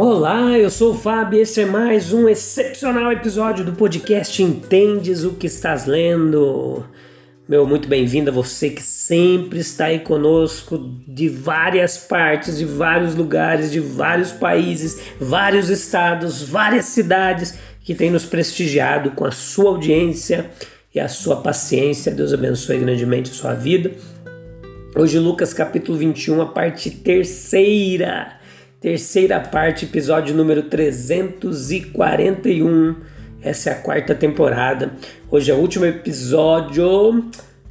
Olá, eu sou o Fábio e esse é mais um excepcional episódio do podcast Entendes o que estás lendo. Meu, muito bem-vindo a você que sempre está aí conosco de várias partes, de vários lugares, de vários países, vários estados, várias cidades que tem nos prestigiado com a sua audiência e a sua paciência. Deus abençoe grandemente a sua vida. Hoje, Lucas capítulo 21, a parte terceira terceira parte, episódio número 341. Essa é a quarta temporada. Hoje é o último episódio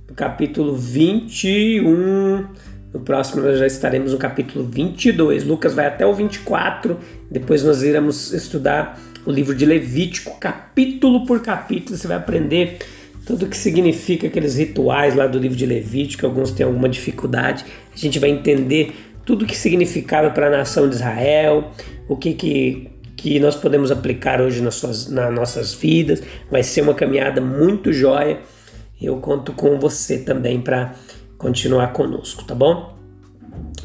do capítulo 21. No próximo nós já estaremos no capítulo 22. Lucas vai até o 24. Depois nós iremos estudar o livro de Levítico, capítulo por capítulo. Você vai aprender tudo o que significa aqueles rituais lá do livro de Levítico. Alguns têm alguma dificuldade. A gente vai entender tudo que significava para a nação de Israel, o que, que, que nós podemos aplicar hoje nas, suas, nas nossas vidas. Vai ser uma caminhada muito jóia. Eu conto com você também para continuar conosco, tá bom?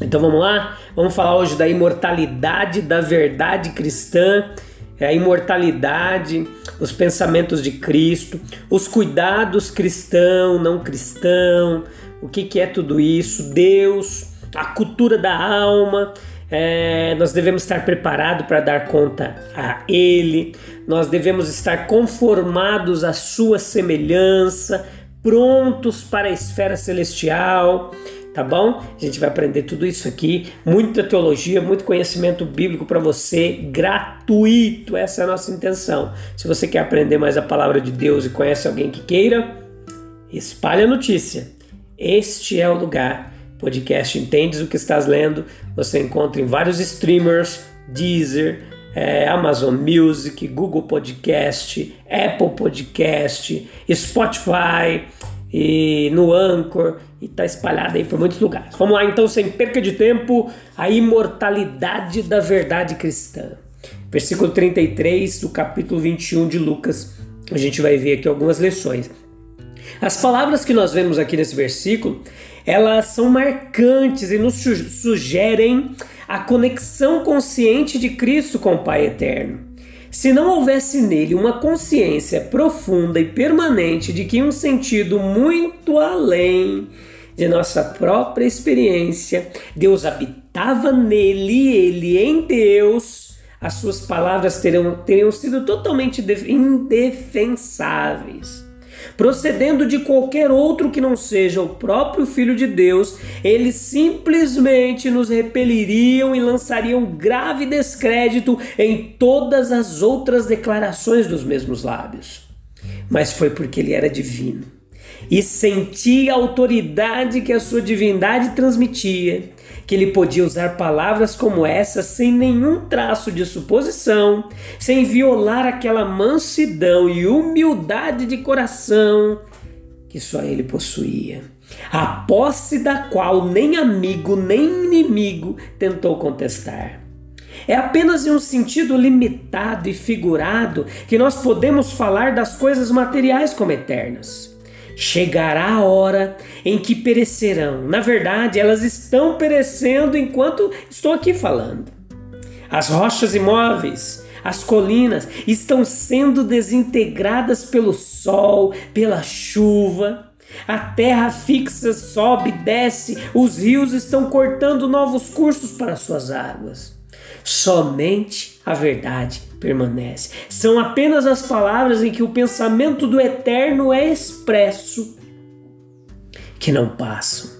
Então vamos lá? Vamos falar hoje da imortalidade da verdade cristã, é a imortalidade, os pensamentos de Cristo, os cuidados cristão, não cristão, o que, que é tudo isso, Deus, a cultura da alma. É, nós devemos estar preparados para dar conta a Ele, nós devemos estar conformados à Sua semelhança, prontos para a esfera celestial, tá bom? A gente vai aprender tudo isso aqui, muita teologia, muito conhecimento bíblico para você, gratuito, essa é a nossa intenção. Se você quer aprender mais a palavra de Deus e conhece alguém que queira, espalhe a notícia. Este é o lugar podcast Entendes o que estás lendo, você encontra em vários streamers, Deezer, é, Amazon Music, Google Podcast, Apple Podcast, Spotify e no Anchor e está espalhado aí por muitos lugares. Vamos lá então, sem perca de tempo, a imortalidade da verdade cristã. Versículo 33 do capítulo 21 de Lucas. A gente vai ver aqui algumas lições. As palavras que nós vemos aqui nesse versículo, elas são marcantes e nos sugerem a conexão consciente de Cristo com o Pai Eterno. Se não houvesse nele uma consciência profunda e permanente de que um sentido muito além de nossa própria experiência, Deus habitava nele, ele em Deus, as suas palavras teriam, teriam sido totalmente indefensáveis procedendo de qualquer outro que não seja o próprio Filho de Deus, eles simplesmente nos repeliriam e lançariam grave descrédito em todas as outras declarações dos mesmos lábios. Mas foi porque ele era divino e sentia a autoridade que a sua divindade transmitia que ele podia usar palavras como essa sem nenhum traço de suposição, sem violar aquela mansidão e humildade de coração que só ele possuía, a posse da qual nem amigo nem inimigo tentou contestar. É apenas em um sentido limitado e figurado que nós podemos falar das coisas materiais como eternas. Chegará a hora em que perecerão. Na verdade, elas estão perecendo enquanto estou aqui falando. As rochas imóveis, as colinas estão sendo desintegradas pelo sol, pela chuva. A terra fixa sobe, desce, os rios estão cortando novos cursos para suas águas. Somente a verdade permanece. São apenas as palavras em que o pensamento do eterno é expresso que não passam.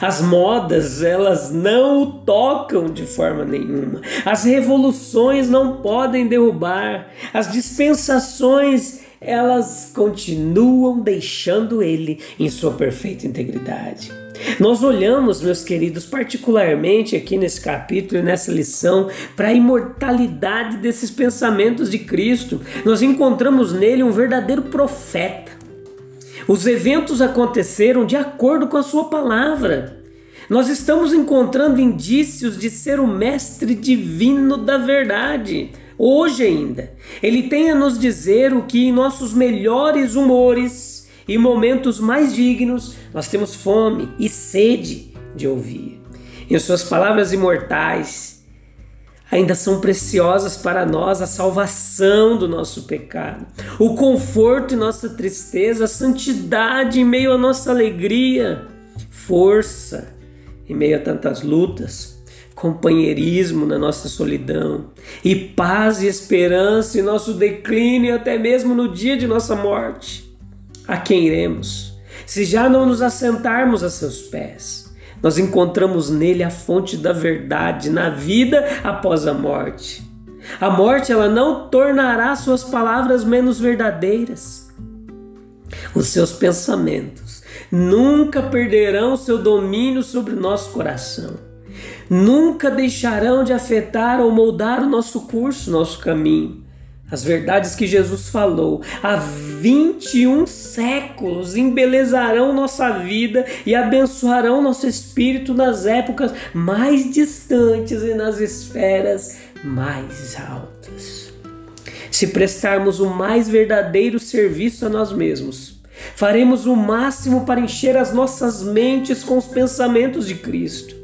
As modas, elas não o tocam de forma nenhuma. As revoluções não podem derrubar. As dispensações elas continuam deixando ele em sua perfeita integridade. Nós olhamos, meus queridos, particularmente aqui nesse capítulo e nessa lição, para a imortalidade desses pensamentos de Cristo. Nós encontramos nele um verdadeiro profeta. Os eventos aconteceram de acordo com a sua palavra. Nós estamos encontrando indícios de ser o mestre divino da verdade. Hoje ainda, ele tem a nos dizer o que em nossos melhores humores e momentos mais dignos nós temos fome e sede de ouvir. Em suas palavras imortais, ainda são preciosas para nós a salvação do nosso pecado, o conforto em nossa tristeza, a santidade em meio à nossa alegria, força em meio a tantas lutas, companheirismo na nossa solidão, e paz e esperança em nosso declínio, até mesmo no dia de nossa morte. A quem iremos? Se já não nos assentarmos a seus pés, nós encontramos nele a fonte da verdade na vida após a morte. A morte ela não tornará suas palavras menos verdadeiras. Os seus pensamentos nunca perderão seu domínio sobre o nosso coração, nunca deixarão de afetar ou moldar o nosso curso, nosso caminho. As verdades que Jesus falou há 21 séculos embelezarão nossa vida e abençoarão nosso espírito nas épocas mais distantes e nas esferas mais altas. Se prestarmos o mais verdadeiro serviço a nós mesmos, Faremos o máximo para encher as nossas mentes com os pensamentos de Cristo,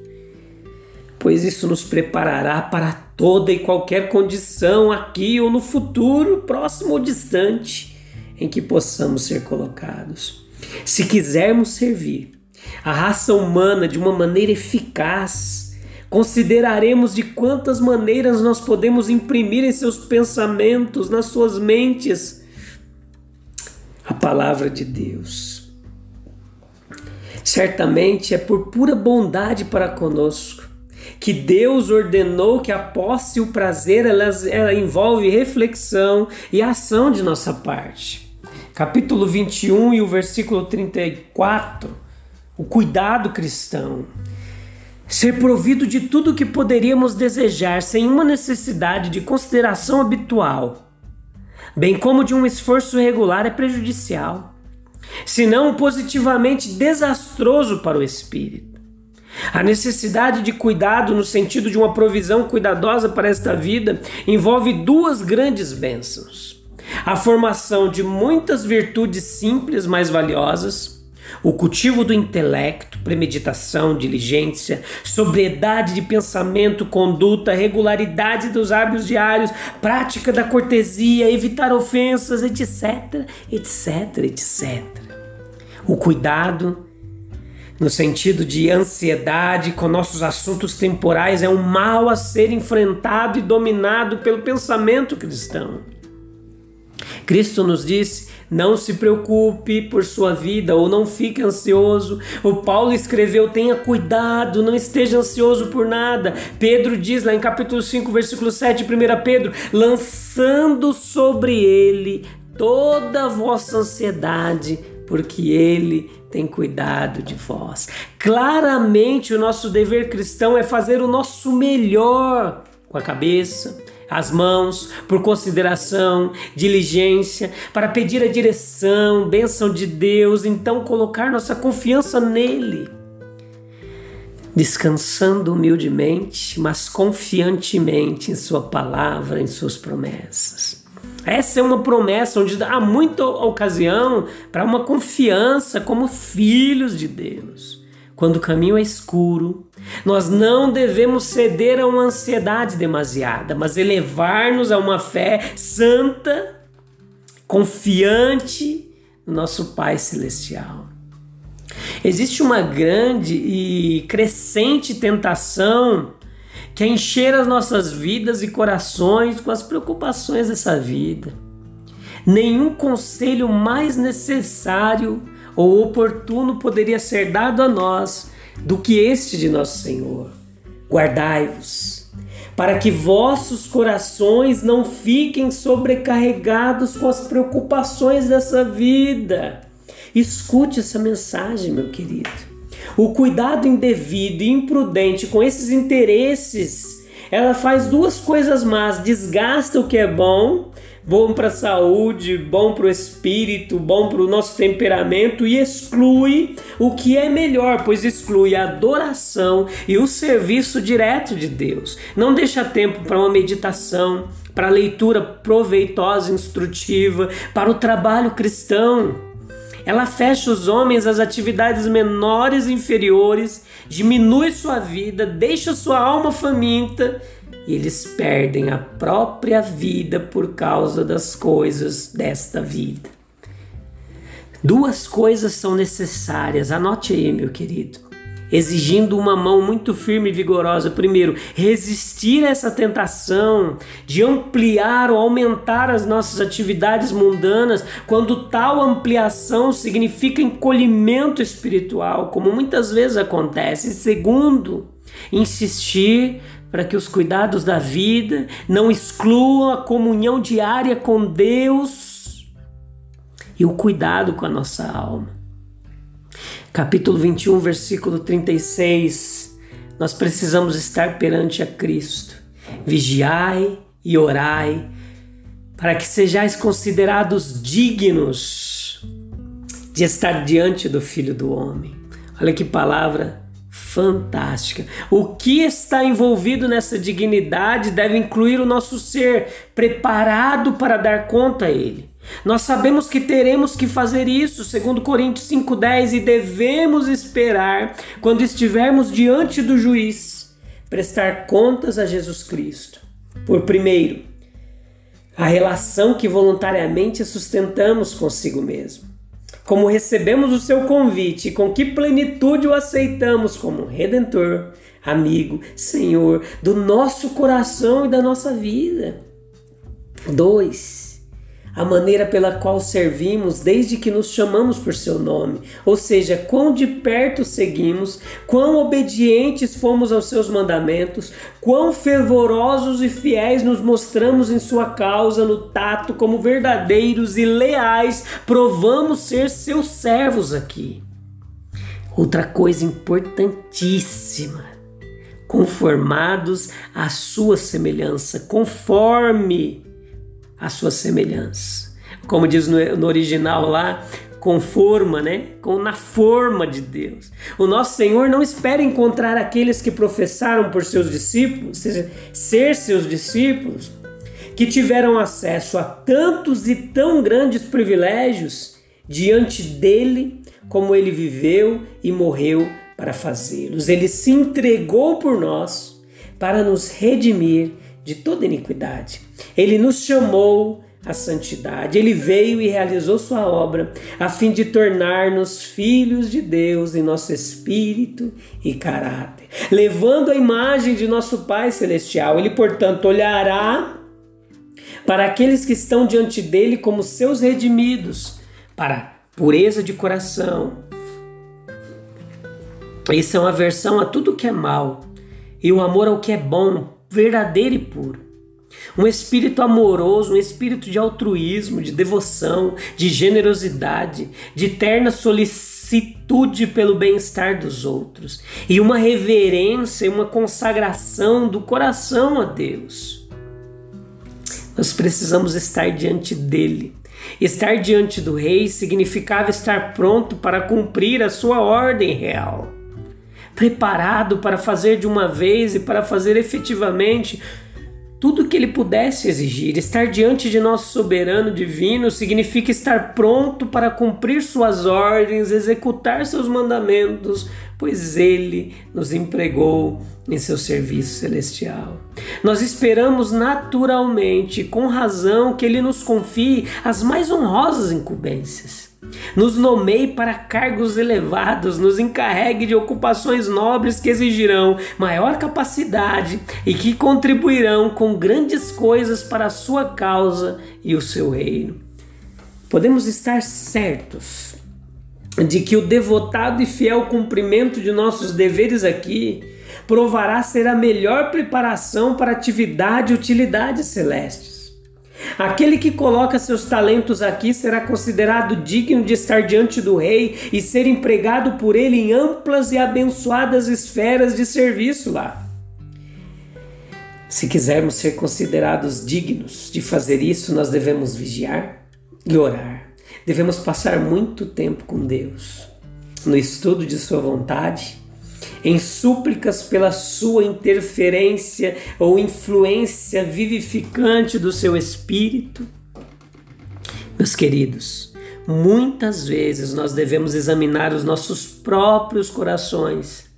pois isso nos preparará para toda e qualquer condição aqui ou no futuro, próximo ou distante, em que possamos ser colocados. Se quisermos servir a raça humana de uma maneira eficaz, consideraremos de quantas maneiras nós podemos imprimir em seus pensamentos, nas suas mentes, a palavra de Deus. Certamente é por pura bondade para conosco que Deus ordenou que a posse e o prazer ela, ela envolve reflexão e ação de nossa parte. Capítulo 21 e o versículo 34, o cuidado cristão. Ser provido de tudo o que poderíamos desejar sem uma necessidade de consideração habitual bem como de um esforço regular, é prejudicial, se não positivamente desastroso para o espírito. A necessidade de cuidado, no sentido de uma provisão cuidadosa para esta vida, envolve duas grandes bênçãos: a formação de muitas virtudes simples mais valiosas o cultivo do intelecto, premeditação, diligência, sobriedade de pensamento, conduta, regularidade dos hábitos diários, prática da cortesia, evitar ofensas, etc, etc, etc. O cuidado, no sentido de ansiedade com nossos assuntos temporais, é um mal a ser enfrentado e dominado pelo pensamento cristão. Cristo nos disse: não se preocupe por sua vida ou não fique ansioso. O Paulo escreveu: tenha cuidado, não esteja ansioso por nada. Pedro diz lá em capítulo 5, versículo 7, 1 Pedro: lançando sobre ele toda a vossa ansiedade, porque ele tem cuidado de vós. Claramente, o nosso dever cristão é fazer o nosso melhor com a cabeça, as mãos, por consideração, diligência, para pedir a direção, bênção de Deus, então colocar nossa confiança nele. Descansando humildemente, mas confiantemente em Sua palavra, em Suas promessas. Essa é uma promessa onde há muita ocasião para uma confiança como filhos de Deus. Quando o caminho é escuro, nós não devemos ceder a uma ansiedade demasiada, mas elevar-nos a uma fé santa, confiante no nosso Pai Celestial. Existe uma grande e crescente tentação que é encher as nossas vidas e corações com as preocupações dessa vida. Nenhum conselho mais necessário ou oportuno poderia ser dado a nós do que este de nosso Senhor. Guardai-vos, para que vossos corações não fiquem sobrecarregados com as preocupações dessa vida. Escute essa mensagem, meu querido. O cuidado indevido e imprudente com esses interesses, ela faz duas coisas más: desgasta o que é bom bom para a saúde, bom para o espírito, bom para o nosso temperamento e exclui o que é melhor, pois exclui a adoração e o serviço direto de Deus. Não deixa tempo para uma meditação, para leitura proveitosa, instrutiva, para o trabalho cristão. Ela fecha os homens às atividades menores e inferiores, diminui sua vida, deixa sua alma faminta e eles perdem a própria vida por causa das coisas desta vida. Duas coisas são necessárias, anote aí, meu querido. Exigindo uma mão muito firme e vigorosa. Primeiro, resistir a essa tentação de ampliar ou aumentar as nossas atividades mundanas, quando tal ampliação significa encolhimento espiritual, como muitas vezes acontece. Segundo, insistir para que os cuidados da vida não excluam a comunhão diária com Deus e o cuidado com a nossa alma. Capítulo 21, versículo 36. Nós precisamos estar perante a Cristo. Vigiai e orai, para que sejais considerados dignos de estar diante do Filho do Homem. Olha que palavra fantástica. O que está envolvido nessa dignidade deve incluir o nosso ser preparado para dar conta a Ele. Nós sabemos que teremos que fazer isso, segundo Coríntios 5:10, e devemos esperar quando estivermos diante do juiz, prestar contas a Jesus Cristo. Por primeiro, a relação que voluntariamente sustentamos consigo mesmo como recebemos o seu convite e com que plenitude o aceitamos como redentor, amigo, Senhor do nosso coração e da nossa vida. 2 a maneira pela qual servimos desde que nos chamamos por seu nome, ou seja, quão de perto seguimos, quão obedientes fomos aos seus mandamentos, quão fervorosos e fiéis nos mostramos em sua causa no tato, como verdadeiros e leais provamos ser seus servos aqui. Outra coisa importantíssima conformados à sua semelhança, conforme a sua semelhança. Como diz no, no original lá, conforma, né? Com na forma de Deus. O nosso Senhor não espera encontrar aqueles que professaram por seus discípulos, ser seus discípulos, que tiveram acesso a tantos e tão grandes privilégios diante dele, como ele viveu e morreu para fazê-los. Ele se entregou por nós para nos redimir de toda iniquidade. Ele nos chamou à santidade. Ele veio e realizou sua obra a fim de tornar-nos filhos de Deus em nosso espírito e caráter, levando a imagem de nosso Pai celestial. Ele, portanto, olhará para aqueles que estão diante dele como seus redimidos, para pureza de coração. Isso é uma aversão a tudo que é mal e o amor ao que é bom, verdadeiro e puro. Um espírito amoroso, um espírito de altruísmo, de devoção, de generosidade, de terna solicitude pelo bem-estar dos outros e uma reverência e uma consagração do coração a Deus. Nós precisamos estar diante dele. Estar diante do rei significava estar pronto para cumprir a sua ordem real preparado para fazer de uma vez e para fazer efetivamente tudo o que ele pudesse exigir. Estar diante de nosso soberano divino significa estar pronto para cumprir suas ordens, executar seus mandamentos, pois ele nos empregou em seu serviço celestial. Nós esperamos naturalmente, com razão, que ele nos confie as mais honrosas incumbências nos nomeie para cargos elevados, nos encarregue de ocupações nobres que exigirão maior capacidade e que contribuirão com grandes coisas para a sua causa e o seu reino. Podemos estar certos de que o devotado e fiel cumprimento de nossos deveres aqui provará ser a melhor preparação para atividade e utilidades celestes. Aquele que coloca seus talentos aqui será considerado digno de estar diante do rei e ser empregado por ele em amplas e abençoadas esferas de serviço lá. Se quisermos ser considerados dignos de fazer isso, nós devemos vigiar e orar. Devemos passar muito tempo com Deus, no estudo de Sua vontade, em súplicas pela Sua interferência ou influência vivificante do Seu Espírito. Meus queridos, muitas vezes nós devemos examinar os nossos próprios corações,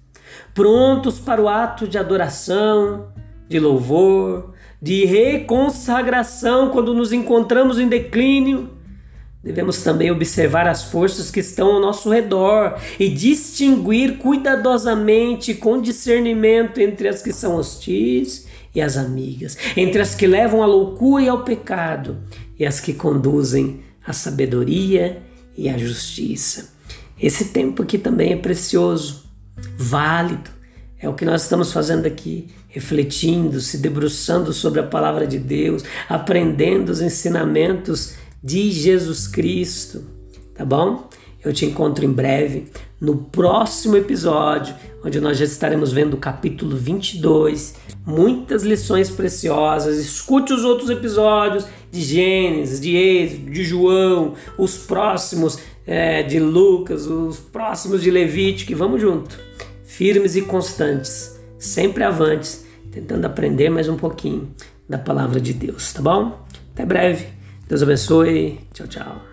prontos para o ato de adoração, de louvor, de reconsagração quando nos encontramos em declínio. Devemos também observar as forças que estão ao nosso redor e distinguir cuidadosamente, com discernimento, entre as que são hostis e as amigas, entre as que levam à loucura e ao pecado e as que conduzem à sabedoria e à justiça. Esse tempo aqui também é precioso, válido, é o que nós estamos fazendo aqui, refletindo, se debruçando sobre a palavra de Deus, aprendendo os ensinamentos de Jesus Cristo, tá bom? Eu te encontro em breve no próximo episódio, onde nós já estaremos vendo o capítulo 22, muitas lições preciosas. Escute os outros episódios de Gênesis, de Êxodo, de João, os próximos é, de Lucas, os próximos de Levítico, e vamos junto firmes e constantes, sempre avantes, tentando aprender mais um pouquinho da palavra de Deus, tá bom? Até breve. Deus abençoe. Tchau, tchau.